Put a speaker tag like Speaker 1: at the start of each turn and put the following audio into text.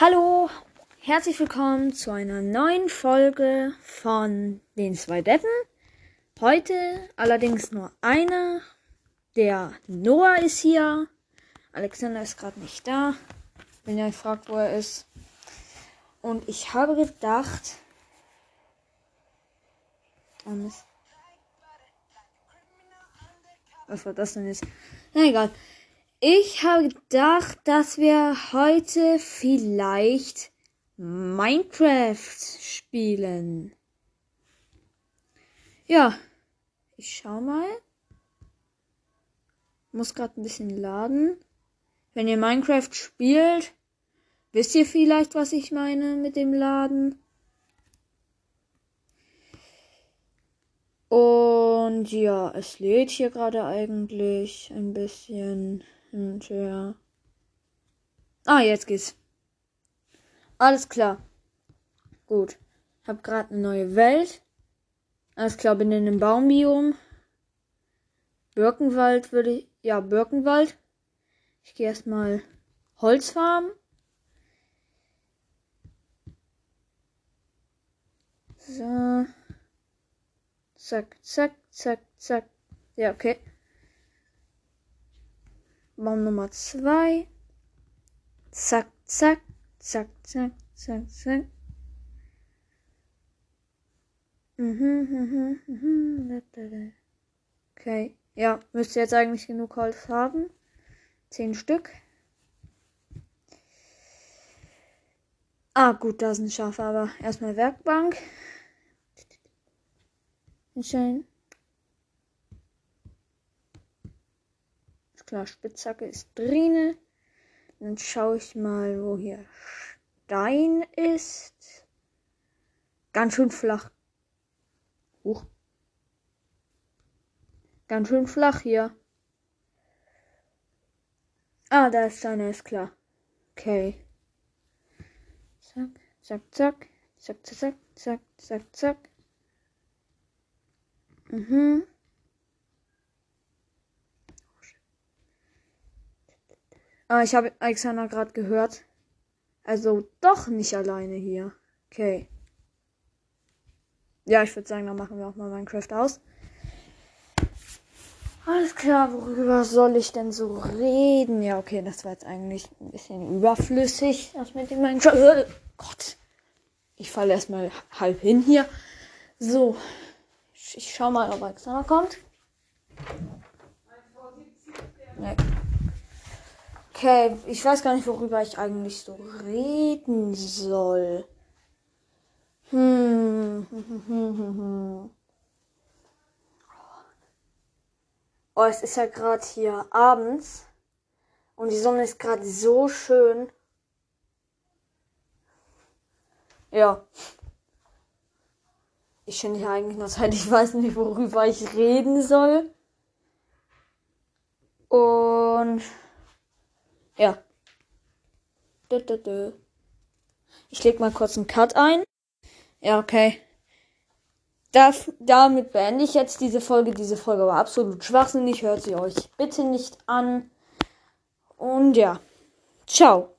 Speaker 1: Hallo, herzlich willkommen zu einer neuen Folge von den zwei Deppen. Heute allerdings nur einer. Der Noah ist hier. Alexander ist gerade nicht da. Wenn ihr euch fragt, wo er ist. Und ich habe gedacht. Was war das denn jetzt? Na egal. Ich habe gedacht, dass wir heute vielleicht Minecraft spielen. Ja, ich schau mal. Muss gerade ein bisschen laden. Wenn ihr Minecraft spielt, wisst ihr vielleicht, was ich meine mit dem Laden. Und ja, es lädt hier gerade eigentlich ein bisschen. Und ja. Ah, jetzt geht's. Alles klar. Gut. Hab gerade eine neue Welt. Alles klar, bin in einem Baumbiom. Birkenwald würde ich. Ja, Birkenwald. Ich gehe erstmal Holzfarmen. So. Zack, zack, zack, zack. Ja, okay. Baum Nummer zwei. Zack, zack, zack, zack, zack, zack. Mhm, mhm, mhm. Okay. Ja, müsste jetzt eigentlich genug Holz haben. Zehn Stück. Ah, gut, da sind Schafe, aber erstmal Werkbank. Schön. Klar, Spitzhacke ist drin. Dann schaue ich mal, wo hier Stein ist. Ganz schön flach. Huch. Ganz schön flach hier. Ah, da ist Stein, ist klar. Okay. Zack, zack, zack. Zack, zack, zack, zack, zack. Mhm. Ah, ich habe Alexander gerade gehört. Also doch nicht alleine hier. Okay. Ja, ich würde sagen, dann machen wir auch mal Minecraft aus. Alles klar, worüber soll ich denn so reden? Ja, okay, das war jetzt eigentlich ein bisschen überflüssig, das mit dem Minecraft. Äh, Gott. Ich falle erstmal halb hin hier. So. Ich schau mal, ob Alexander kommt. Nee. Okay, ich weiß gar nicht, worüber ich eigentlich so reden soll. Hm. Oh, es ist ja gerade hier abends. Und die Sonne ist gerade so schön. Ja. Ich finde hier eigentlich nur Zeit. Ich weiß nicht, worüber ich reden soll. Und ja. Ich leg mal kurz einen Cut ein. Ja, okay. Das, damit beende ich jetzt diese Folge. Diese Folge war absolut schwachsinnig. Hört sie euch bitte nicht an. Und ja. Ciao.